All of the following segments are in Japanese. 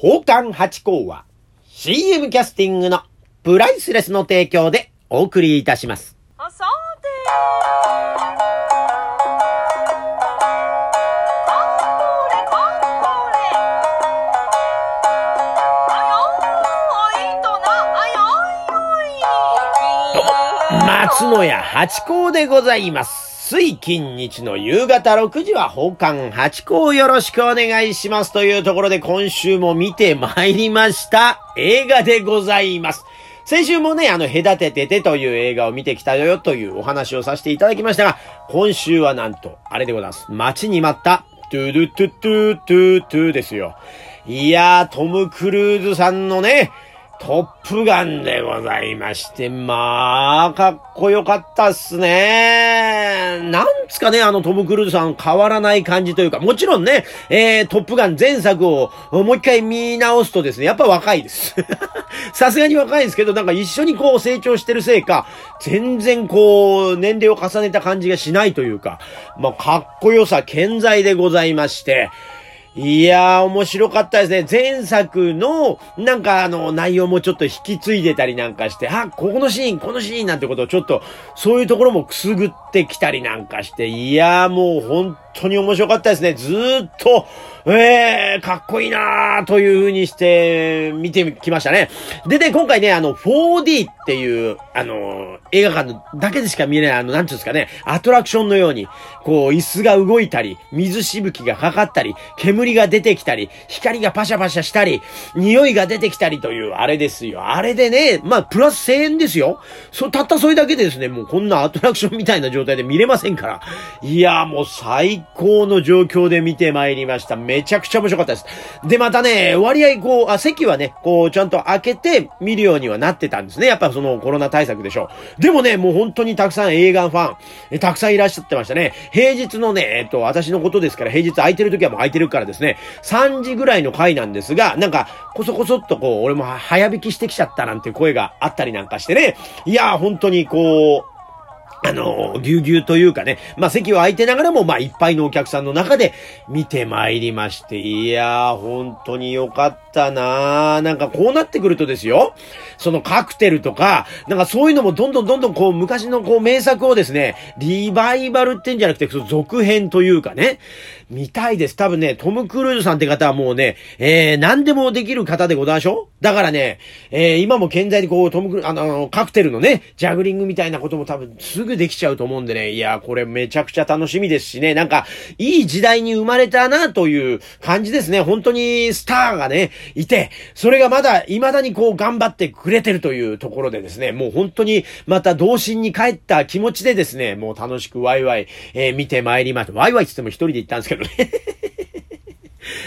宝冠八甲は CM キャスティングのプライスレスの提供でお送りいたします。あさてこれこれあよーいとなあよいよい松野屋八甲でございます。水金日の夕方6時は宝冠八甲をよろしくお願いしますというところで今週も見てまいりました映画でございます。先週もね、あの、隔てててという映画を見てきたよというお話をさせていただきましたが、今週はなんと、あれでございます。待ちに待った、トゥルトゥトゥトゥトゥですよ。いやー、トム・クルーズさんのね、トップガンでございまして、まあ、かっこよかったっすね。なんつかね、あのトム・クルーズさん変わらない感じというか、もちろんね、えー、トップガン前作をもう一回見直すとですね、やっぱ若いです。さすがに若いですけど、なんか一緒にこう成長してるせいか、全然こう、年齢を重ねた感じがしないというか、まあ、かっこよさ健在でございまして、いやー、面白かったですね。前作の、なんかあの、内容もちょっと引き継いでたりなんかして、あ、ここのシーン、このシーンなんてことをちょっと、そういうところもくすぐってきたりなんかして、いやー、もう本当に面白かったですね。ずーっと、えー、かっこいいなーという風にして、見てきましたね。でね、今回ね、あの、4D っていう、あの、映画館だけでしか見れない、あの、なんていうんですかね、アトラクションのように、こう、椅子が動いたり、水しぶきがかかったり、煙が出てきたり、光がパシャパシャしたり、匂いが出てきたりという、あれですよ。あれでね、まあ、プラス1000円ですよ。そ、たったそれだけでですね、もうこんなアトラクションみたいな状態で見れませんから。いや、もう最高の状況で見てまいりました。めちゃくちゃ面白かったです。で、またね、割合こう、あ、席はね、こう、ちゃんと開けて見るようにはなってたんですね。やっぱそのコロナ対策でしょう。でもね、もう本当にたくさん映画ファン、えたくさんいらっしゃってましたね。平日のね、えっと、私のことですから、平日空いてる時はもう空いてるからですね、3時ぐらいの回なんですが、なんか、こそこそっとこう、俺も早引きしてきちゃったなんて声があったりなんかしてね、いやー、本当にこう、あの、ぎゅうぎゅうというかね、まあ、席は空いてながらも、まあ、いっぱいのお客さんの中で見てまいりまして、いやー、本当によかった。なーなんかこうなってくるとですよ、そのカクテルとか、なんかそういうのもどんどんどんどんこう、昔のこう、名作をですね、リバイバルってんじゃなくて、その続編というかね、見たいです。多分ね、トム・クルーズさんって方はもうね、えー、何でもできる方でございましょう。だからね、えー、今も健在にこう、トム・クルーズ、あの、カクテルのね、ジャグリングみたいなことも多分すぐできちゃうと思うんでね、いや、これめちゃくちゃ楽しみですしね、なんか、いい時代に生まれたなという感じですね。本当にスターがね、いて、それがまだ、未だにこう、頑張ってくれてるというところでですね、もう本当に、また童心に帰った気持ちでですね、もう楽しくワイワイ、えー、見てまいりました。ワイワイって言っても一人で行ったんですけどね。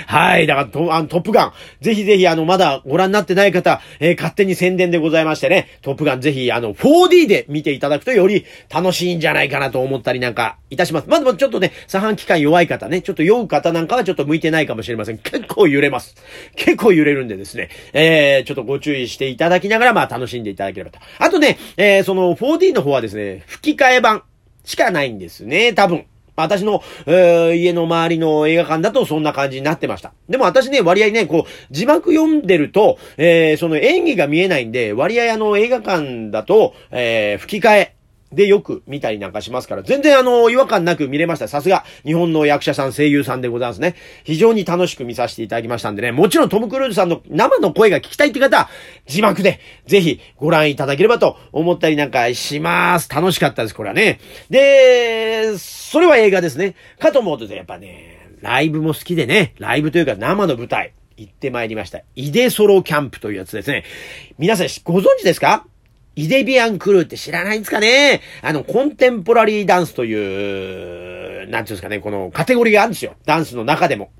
はい。だからト、あの、トップガン。ぜひぜひ、あの、まだご覧になってない方、えー勝手に宣伝でございましてね、トップガンぜひ、あの、4D で見ていただくとより楽しいんじゃないかなと思ったりなんかいたします。まあ、でもちょっとね、左半期間弱い方ね、ちょっと酔う方なんかはちょっと向いてないかもしれません。結構揺れます。結構揺れるんでですね、えー、ちょっとご注意していただきながら、まあ、楽しんでいただければと。あとね、えー、その 4D の方はですね、吹き替え版しかないんですね、多分。私の、えー家の周りの映画館だとそんな感じになってました。でも私ね、割合ね、こう、字幕読んでると、えーその演技が見えないんで、割合あの映画館だと、えー吹き替え。でよく見たりなんかしますから、全然あの、違和感なく見れました。さすが、日本の役者さん、声優さんでございますね。非常に楽しく見させていただきましたんでね、もちろんトム・クルーズさんの生の声が聞きたいって方は、字幕で、ぜひご覧いただければと思ったりなんかします。楽しかったです、これはね。で、それは映画ですね。かと思うとやっぱね、ライブも好きでね、ライブというか生の舞台、行ってまいりました。イデソロキャンプというやつですね。皆さんご存知ですか？イデビアンクルーって知らないんですかね？あの、コンテンポラリーダンスという、なんていうんですかね、このカテゴリーがあるんですよ。ダンスの中でも。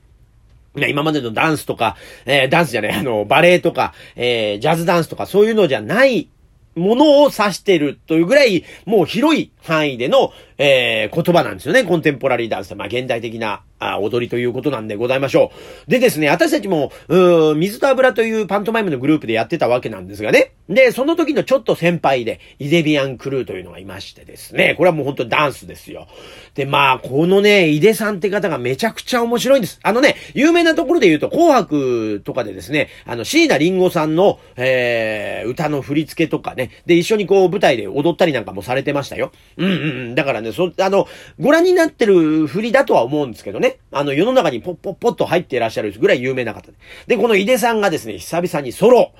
今までのダンスとか、えーダンスじゃない、あの、バレエとか、えージャズダンスとか、そういうのじゃないものを指してるというぐらい、もう広い範囲での、えー、言葉なんですよね。コンテンポラリーダンス。まあ、現代的な、あ踊りということなんでございましょう。でですね、私たちも、うー水と油というパントマイムのグループでやってたわけなんですがね。で、その時のちょっと先輩で、イデビアンクルーというのがいましてですね、これはもう本当ダンスですよ。で、まあ、このね、イデさんって方がめちゃくちゃ面白いんです。あのね、有名なところで言うと、紅白とかでですね、あの、椎名林檎さんの、えー、歌の振り付けとかね、で、一緒にこう、舞台で踊ったりなんかもされてましたよ。うんうんうん。だからね、そ、あの、ご覧になってる振りだとは思うんですけどね。あの、世の中にポッポッポッと入っていらっしゃるぐらい有名な方で。で、この井出さんがですね、久々にソロ。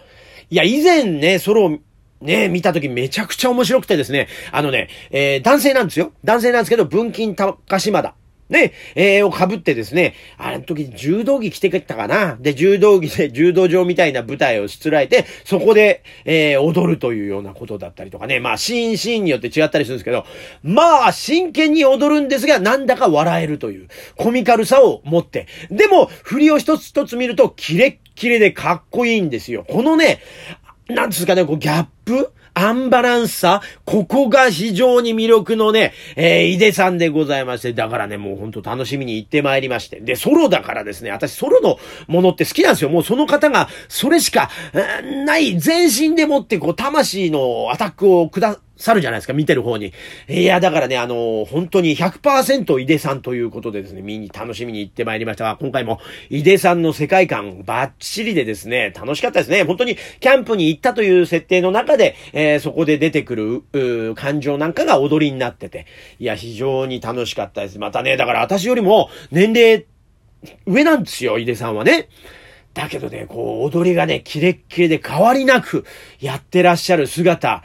いや、以前ね、ソロね見たときめちゃくちゃ面白くてですね、あのね、えー、男性なんですよ。男性なんですけど、文金高島田。ね、えー、を被ってですね、あの時柔道着着てきたかなで、柔道着で柔道場みたいな舞台をしつらえて、そこで、えー、踊るというようなことだったりとかね、まあ、シーンシーンによって違ったりするんですけど、まあ、真剣に踊るんですが、なんだか笑えるという、コミカルさを持って。でも、振りを一つ一つ見ると、キレッキレでかっこいいんですよ。このね、なんですかね、こう、ギャップアンバランスさ、ここが非常に魅力のね、えー、井出さんでございまして、だからね、もうほんと楽しみに行ってまいりまして。で、ソロだからですね、私ソロのものって好きなんですよ。もうその方が、それしか、ない、全身でもってこう、魂のアタックをくだ去るじゃないですか、見てる方に。いや、だからね、あの、本当に100%井出さんということでですね、見に楽しみに行ってまいりましたが、今回も井出さんの世界観バッチリでですね、楽しかったですね。本当にキャンプに行ったという設定の中で、えー、そこで出てくる、感情なんかが踊りになってて、いや、非常に楽しかったです。またね、だから私よりも年齢上なんですよ、井出さんはね。だけどね、こう、踊りがね、キレッキレで変わりなくやってらっしゃる姿。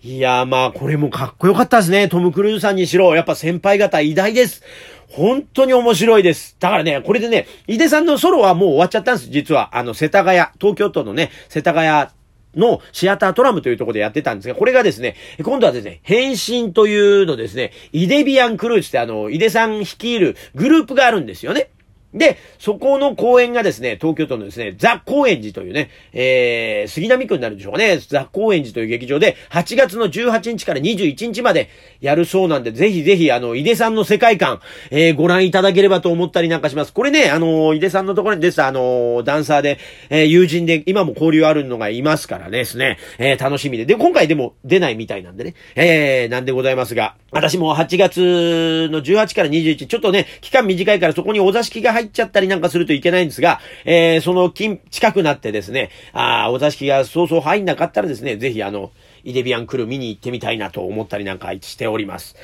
いやまあ、これもかっこよかったですね。トム・クルーズさんにしろ。やっぱ先輩方偉大です。本当に面白いです。だからね、これでね、井出さんのソロはもう終わっちゃったんです。実は。あの、世田谷、東京都のね、世田谷のシアタートラムというところでやってたんですが、これがですね、今度はですね、変身というのですね、イデビアンクルーズってあの、井出さん率いるグループがあるんですよね。で、そこの公演がですね、東京都のですね、ザ・高円寺というね、えー、杉並区になるんでしょうかね、ザ・高円寺という劇場で、8月の18日から21日までやるそうなんで、ぜひぜひ、あの、井出さんの世界観、えー、ご覧いただければと思ったりなんかします。これね、あの、井出さんのところに出た、あの、ダンサーで、えー、友人で、今も交流あるのがいますからですね、えー、楽しみで。で、今回でも出ないみたいなんでね、えー、なんでございますが、私も8月の18から21、ちょっとね、期間短いからそこにお座敷が入っちゃったりなんかするといけないんですが、えー、その近、近くなってですね、あお座敷がそうそう入んなかったらですね、ぜひあの、イデビアン来る見に行ってみたいなと思ったりなんかしております。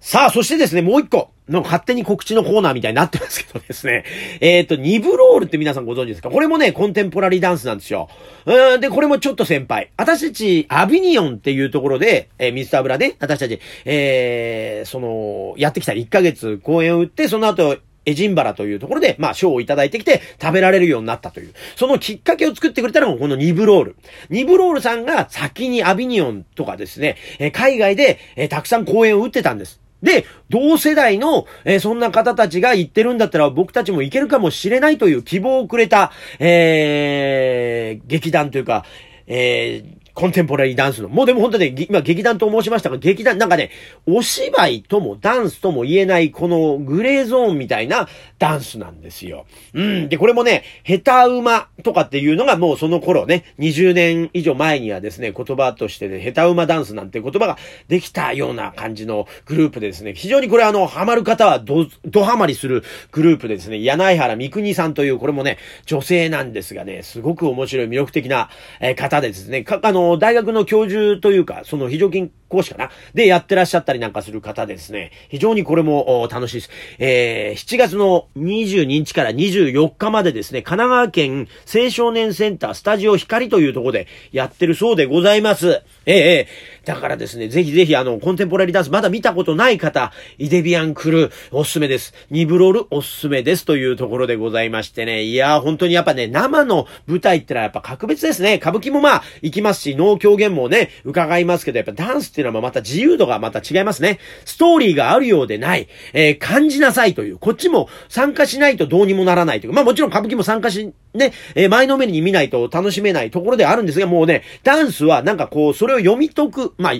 さあ、そしてですね、もう一個。の勝手に告知のコーナーみたいになってますけどですね。えっ、ー、と、ニブロールって皆さんご存知ですか？これもね、コンテンポラリーダンスなんですよ。うん、で、これもちょっと先輩。私たち、アビニオンっていうところで、えー、ミスターブラで、私たち、えー、その、やってきた1ヶ月公演を打って、その後、エジンバラというところで、まあ、賞をいただいてきて、食べられるようになったという。そのきっかけを作ってくれたのが、このニブロール。ニブロールさんが先にアビニオンとかですね、え海外で、えたくさん公演を打ってたんです。で、同世代の、えー、そんな方たちが言ってるんだったら僕たちもいけるかもしれないという希望をくれた、えー、劇団というか、えー、コンテンポラリーダンスの。もうでも本当ね、今劇団と申しましたが、劇団、なんかね、お芝居ともダンスとも言えない、このグレーゾーンみたいなダンスなんですよ。うん。で、これもね、下手馬とかっていうのがもうその頃ね、20年以上前にはですね、言葉としてね、下手馬ダンスなんて言葉ができたような感じのグループでですね、非常にこれあの、ハマる方はド、ドハマりするグループでですね、柳原三国さんという、これもね、女性なんですがね、すごく面白い魅力的な、え方でですね、か、あの、の大学の教授というか、その非常勤講師かなでやってらっしゃったりなんかする方ですね。非常にこれも楽しいです。えー、7月の22日から24日までですね、神奈川県青少年センタースタジオ光というところでやってるそうでございます。ええ、だからですね、ぜひぜひあの、コンテンポラリーダンスまだ見たことない方、イデビアンクルーおすすめです。ニブロールおすすめですというところでございましてね。いやー、本当にやっぱね、生の舞台ってのはやっぱ格別ですね。歌舞伎もまあ、行きますし、能狂言もね、伺いますけど、やっぱダンスっていうのはまた自由度がまた違いますね。ストーリーがあるようでない、えー、感じなさいという、こっちも参加しないとどうにもならないという。まあもちろん歌舞伎も参加し、ね、えー、前のめりに見ないと楽しめないところではあるんですが、もうね、ダンスはなんかこう、それを読み解く、まあ、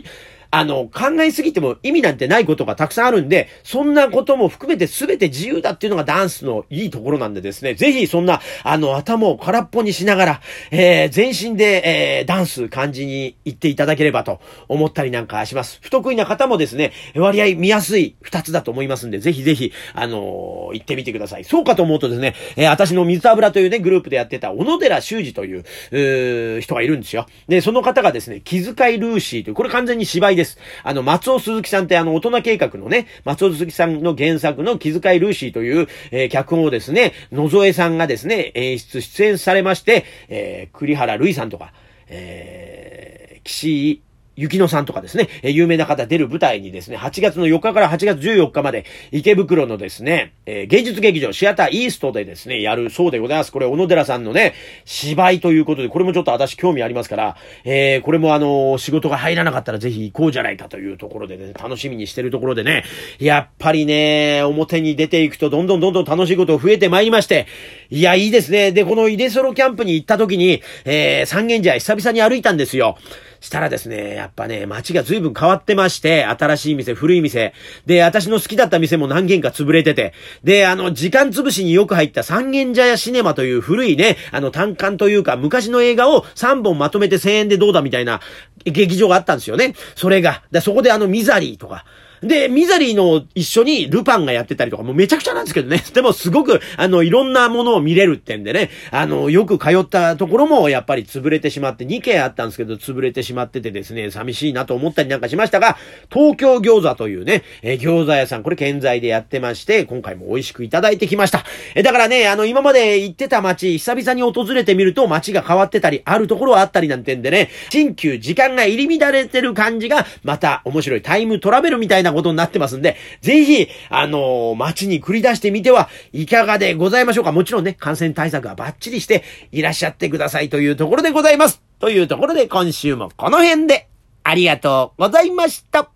あの、考えすぎても意味なんてないことがたくさんあるんで、そんなことも含めて全て自由だっていうのがダンスのいいところなんでですね、ぜひそんな、あの、頭を空っぽにしながら、えー、全身で、えー、ダンス感じに行っていただければと思ったりなんかします。不得意な方もですね、割合見やすい二つだと思いますんで、ぜひぜひ、あのー、行ってみてください。そうかと思うとですね、えー、私の水油というね、グループでやってた小野寺修二という、うー人がいるんですよ。で、その方がですね、気遣いルーシーという、これ完全に芝居でです。あの、松尾鈴木さんってあの、大人計画のね、松尾鈴木さんの原作の気遣いルーシーという、えー、脚本をですね、野添さんがですね、演出、出演されまして、えー、栗原るいさんとか、えー、岸井雪乃さんとかですね、え有名な方出る舞台にですね、8月の4日から8月14日まで、池袋のですね、えー、芸術劇場シアターイーストでですね、やるそうでございます。これ、小野寺さんのね、芝居ということで、これもちょっと私興味ありますから、えー、これもあの、仕事が入らなかったらぜひ行こうじゃないかというところでね、楽しみにしてるところでね、やっぱりね、表に出ていくとどんどんどんどん楽しいこと増えてまいりまして、いや、いいですね。で、このイデソロキャンプに行った時に、えー、三軒茶屋久々に歩いたんですよ。したらですね、やっぱね、街が随分変わってまして、新しい店、古い店。で、私の好きだった店も何軒か潰れてて。で、あの、時間潰しによく入った三軒茶屋シネマという古いね、あの、単館というか、昔の映画を3本まとめて1000円でどうだみたいな劇場があったんですよね。それが。そこであの、ミザリーとか、で、ミザリーの一緒にルパンがやってたりとか、もうめちゃくちゃなんですけどね。でもすごく、あの、いろんなものを見れるってんでね、あの、よく通ったところもやっぱり潰れてしまって、2軒あったんですけど、潰れてしまっててですね、寂しいなと思ったりなんかしましたが、東京餃子というね、え餃子屋さん、これ健在でやってまして、今回も美味しくいただいてきました。えだからね、あの、今まで行ってた街、久々に訪れてみると街が変わってたり、あるところはあったりなんてんでね、新旧時間が入り乱れてる感じが、また面白いタイムトラベルみたいななことになってますんで、で、ぜひ、あのー、街に繰り出してみてはいかがでございましょうか。もちろんね、感染対策はバッチリしていらっしゃってくださいというところでございます。というところで今週もこの辺でありがとうございました。